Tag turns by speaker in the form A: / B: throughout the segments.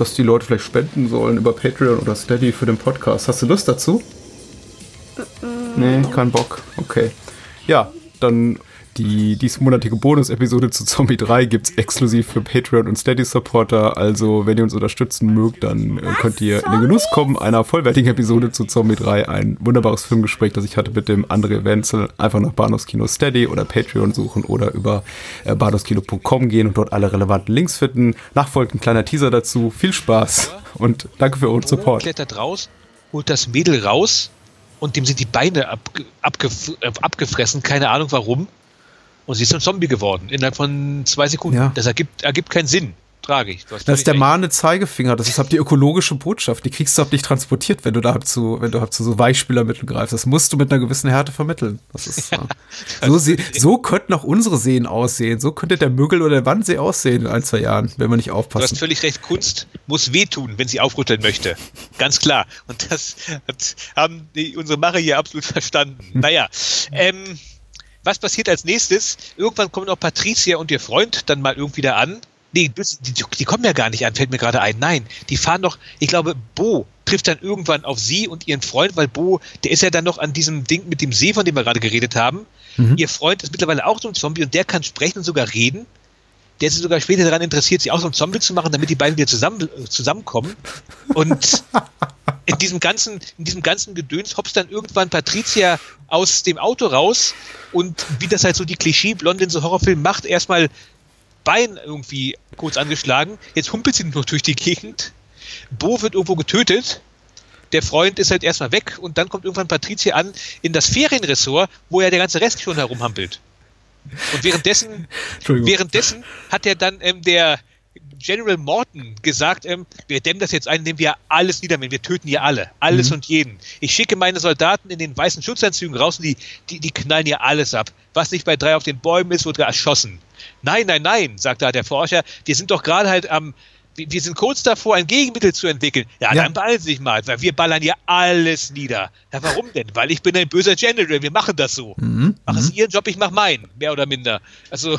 A: dass die Leute vielleicht spenden sollen über Patreon oder Steady für den Podcast. Hast du Lust dazu? Nee, kein Bock. Okay. Ja, dann die diesmonatige Bonus-Episode zu Zombie 3 gibt es exklusiv für Patreon und Steady-Supporter. Also, wenn ihr uns unterstützen mögt, dann äh, könnt ihr in den Genuss kommen einer vollwertigen Episode zu Zombie 3. Ein wunderbares Filmgespräch, das ich hatte mit dem André Wenzel. Einfach nach Bahnhofskino Steady oder Patreon suchen oder über äh, bahnhofskino.com gehen und dort alle relevanten Links finden. Nachfolgt ein kleiner Teaser dazu. Viel Spaß und danke für euren Support.
B: klettert raus, holt das Mädel raus und dem sind die Beine ab, abgef äh, abgefressen, keine Ahnung warum. Und sie ist ein Zombie geworden innerhalb von zwei Sekunden.
A: Ja.
B: Das ergibt, ergibt keinen Sinn. Tragisch.
A: Das ist der mahnende Zeigefinger. Das ist halt die ökologische Botschaft. Die kriegst du halt nicht transportiert, wenn du da halt zu, wenn du halt zu so Weichspielermitteln greifst. Das musst du mit einer gewissen Härte vermitteln. Das ist, äh, so, sie, so könnten auch unsere Seen aussehen. So könnte der Müggel oder der Wannsee aussehen in ein, zwei Jahren, wenn wir nicht
B: Du hast völlig recht, Kunst muss wehtun, wenn sie aufrütteln möchte. Ganz klar. Und das hat, haben die, unsere Macher hier absolut verstanden. Naja, ähm, was passiert als nächstes? Irgendwann kommen auch Patricia und ihr Freund dann mal irgendwie da an. Nee, das- die, die kommen ja gar nicht an, fällt mir gerade ein. Nein, die fahren doch, ich glaube, Bo trifft dann irgendwann auf sie und ihren Freund, weil Bo, der ist ja dann noch an diesem Ding mit dem See, von dem wir gerade geredet haben. Ihr Freund ist mittlerweile auch so ein Zombie und der kann sprechen und sogar reden. Der ist sogar später daran interessiert, sich auch so ein Zombie zu machen, damit die beiden wieder zusammen, äh, zusammenkommen. Und in diesem ganzen, in diesem ganzen Gedöns hopst dann irgendwann Patricia aus dem Auto raus und wie das halt so die Klischee-Blonde in so Horrorfilmen macht, erstmal Bein irgendwie kurz angeschlagen. Jetzt humpelt sie nur durch die Gegend. Bo wird irgendwo getötet. Der Freund ist halt erstmal weg und dann kommt irgendwann Patricia an in das Ferienressort, wo ja der ganze Rest schon herumhampelt. Und währenddessen, währenddessen hat ja dann ähm, der General Morton gesagt, ähm, wir dämmen das jetzt ein, indem wir alles niedermähen. Wir töten hier alle. Alles und jeden. Ich schicke meine Soldaten in den weißen Schutzanzügen raus und die, die, die knallen hier alles ab. Was nicht bei drei auf den Bäumen ist, wird erschossen. Nein, nein, nein, sagt da der Forscher. Wir sind doch gerade halt am. wir sind kurz davor, ein Gegenmittel zu entwickeln. Ja,
A: Ja.
B: dann beeilen Sie sich mal, weil wir ballern hier alles nieder. Ja, warum denn? Weil ich bin ein böser General, wir machen das so.
A: Mhm.
B: Machen Sie Ihren Job, ich mache meinen, mehr oder minder. Also,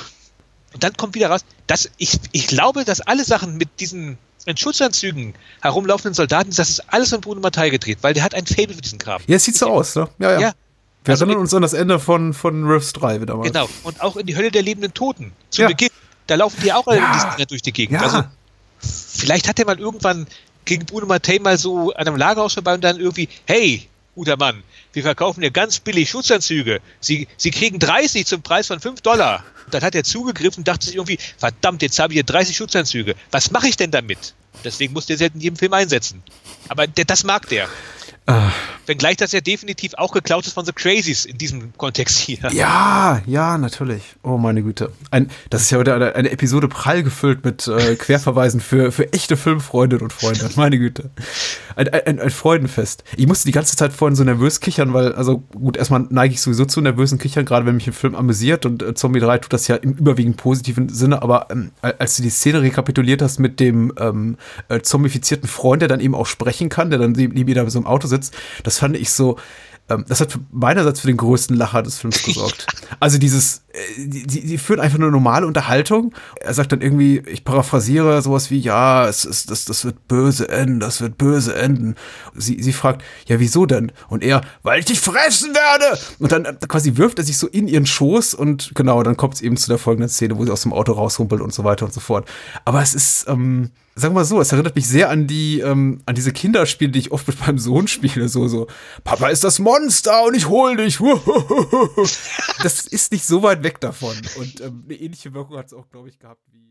B: und dann kommt wieder raus, dass ich, ich glaube, dass alle Sachen mit diesen in Schutzanzügen herumlaufenden Soldaten, das ist alles von Bruno Mattei gedreht, weil der hat ein Fable für diesen Kram.
A: Ja, es sieht so aus, ne? Ja, ja.
B: Ja.
A: Wir
B: Also
A: erinnern uns an das Ende von, von Riffs 3 wieder mal.
B: Genau. Und auch in die Hölle der lebenden Toten. Zu
A: Ja.
B: Beginn. Da laufen die auch alle
A: Ja.
B: in diesen Dinger durch die Gegend.
A: Ja.
B: Also, vielleicht hat er mal irgendwann gegen Bruno Mattei mal so an einem Lagerhaus vorbei und dann irgendwie, hey, guter Mann, wir verkaufen hier ganz billig Schutzanzüge. Sie, Sie kriegen 30 zum Preis von 5 Dollar. Und dann hat er zugegriffen und dachte sich irgendwie, verdammt, jetzt habe ich hier 30 Schutzanzüge. Was mache ich denn damit? Deswegen muss der sie halt in jedem Film einsetzen. Aber der, das mag der.
A: Ah.
B: Wenngleich das ja definitiv auch geklaut ist von The Crazies in diesem Kontext hier.
A: Ja, ja, natürlich. Oh, meine Güte. Ein, das ist ja wieder eine, eine Episode prall gefüllt mit äh, Querverweisen für, für echte Filmfreundinnen und Freunde. Meine Güte. Ein, ein, ein Freudenfest. Ich musste die ganze Zeit vorhin so nervös kichern, weil, also gut, erstmal neige ich sowieso zu nervösen Kichern, gerade wenn mich ein Film amüsiert und äh, Zombie 3 tut das ja im überwiegend positiven Sinne, aber ähm, als du die Szene rekapituliert hast mit dem ähm, äh, zombifizierten Freund, der dann eben auch sprechen kann, der dann neben ihm so im Auto sitzt, das fand ich so, ähm, das hat meinerseits für den größten Lacher des Films gesorgt. Also dieses, die die führen einfach eine normale Unterhaltung. Er sagt dann irgendwie, ich paraphrasiere sowas wie, ja, es ist, das, das wird böse enden, das wird böse enden. Sie, sie fragt, ja, wieso denn? Und er, weil ich dich fressen werde! Und dann äh, quasi wirft er sich so in ihren Schoß und genau, dann kommt es eben zu der folgenden Szene, wo sie aus dem Auto raushumpelt und so weiter und so fort. Aber es ist, ähm, sagen wir mal so, es erinnert mich sehr an die, ähm, an diese Kinderspiele, die ich oft mit meinem Sohn spiele. So, so, Papa ist das Monster und ich hol dich. Das ist nicht so weit weg davon. Und ähm, eine ähnliche Wirkung hat es auch, glaube ich, gehabt wie.